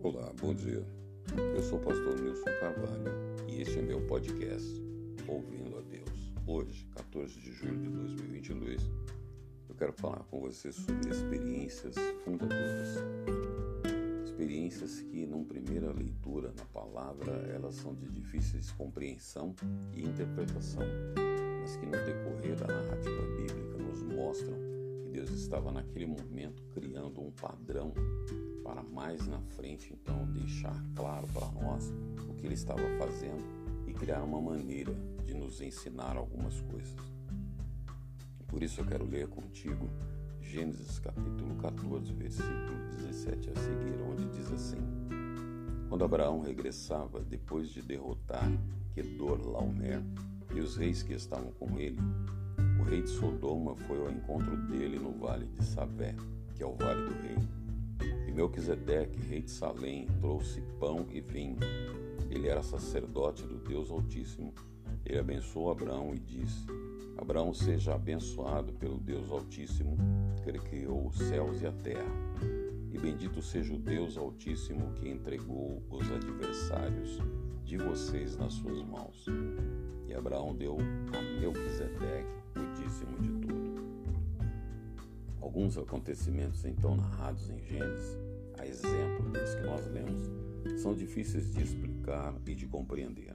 Olá, bom dia. Eu sou o pastor Nilson Carvalho e este é meu podcast Ouvindo a Deus. Hoje, 14 de julho de 2022, eu quero falar com você sobre experiências fundadoras. Experiências que, numa primeira leitura na palavra, elas são de difíceis compreensão e interpretação, mas que no decorrer estava naquele momento criando um padrão para mais na frente então deixar claro para nós o que ele estava fazendo e criar uma maneira de nos ensinar algumas coisas. Por isso eu quero ler contigo Gênesis capítulo 14, versículo 17 a seguir, onde diz assim: Quando Abraão regressava depois de derrotar Kedor Laomer e os reis que estavam com ele, o rei de Sodoma foi ao encontro dele no vale de Savé, que é o vale do rei Melquisedeque, rei de Salém, trouxe pão e vinho. Ele era sacerdote do Deus Altíssimo. Ele abençoou Abraão e disse: Abraão seja abençoado pelo Deus Altíssimo, que ele criou os céus e a terra. E bendito seja o Deus Altíssimo que entregou os adversários de vocês nas suas mãos. E Abraão deu a Melquisedeque o dízimo de tudo. Alguns acontecimentos então narrados em Gênesis a exemplo desses que nós lemos, são difíceis de explicar e de compreender.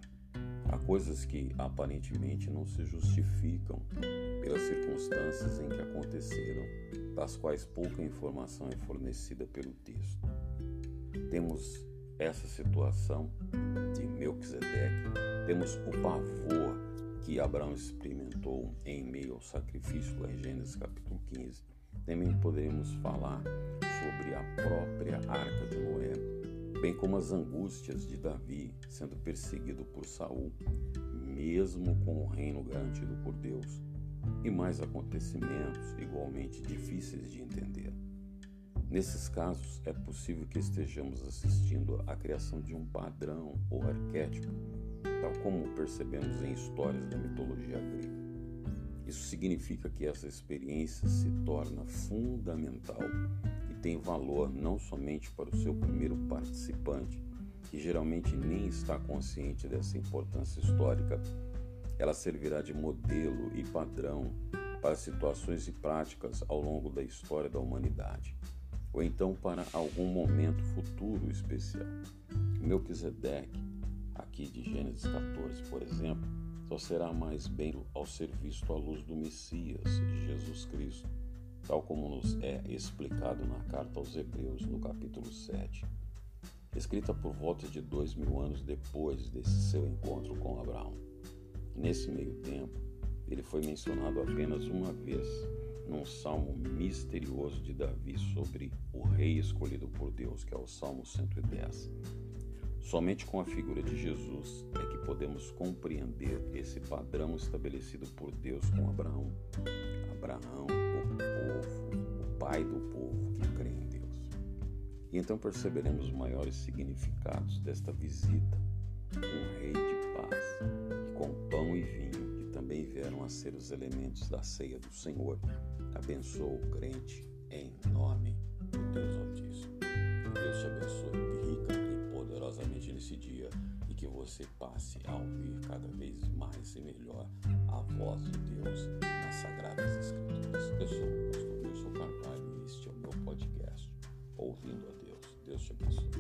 Há coisas que aparentemente não se justificam pelas circunstâncias em que aconteceram, das quais pouca informação é fornecida pelo texto. Temos essa situação de Melquisedeque, temos o pavor que Abraão experimentou em meio ao sacrifício, lá em Gênesis capítulo 15. Também poderemos falar sobre a própria arca de Noé, bem como as angústias de Davi sendo perseguido por Saul, mesmo com o reino garantido por Deus, e mais acontecimentos igualmente difíceis de entender. Nesses casos, é possível que estejamos assistindo à criação de um padrão ou arquétipo, tal como percebemos em histórias da mitologia grega. Isso significa que essa experiência se torna fundamental e tem valor não somente para o seu primeiro participante, que geralmente nem está consciente dessa importância histórica, ela servirá de modelo e padrão para situações e práticas ao longo da história da humanidade, ou então para algum momento futuro especial. Melquisedeque, aqui de Gênesis 14, por exemplo, só será mais bem ao ser visto à luz do Messias, Jesus Cristo, tal como nos é explicado na carta aos Hebreus, no capítulo 7, escrita por volta de dois mil anos depois desse seu encontro com Abraão. Nesse meio tempo, ele foi mencionado apenas uma vez num salmo misterioso de Davi sobre o rei escolhido por Deus, que é o Salmo 110. Somente com a figura de Jesus é que podemos compreender esse padrão estabelecido por Deus com Abraão. Abraão, o povo, o pai do povo que crê em Deus. E então perceberemos os maiores significados desta visita. Um rei de paz, com pão e vinho, que também vieram a ser os elementos da ceia do Senhor, abençoou o crente em nome do Deus Altíssimo. Deus te abençoe nesse dia e que você passe a ouvir cada vez mais e melhor a voz de Deus nas Sagradas Escrituras. Eu sou o pastor Wilson Carvalho e este é o meu podcast, Ouvindo a Deus. Deus te abençoe.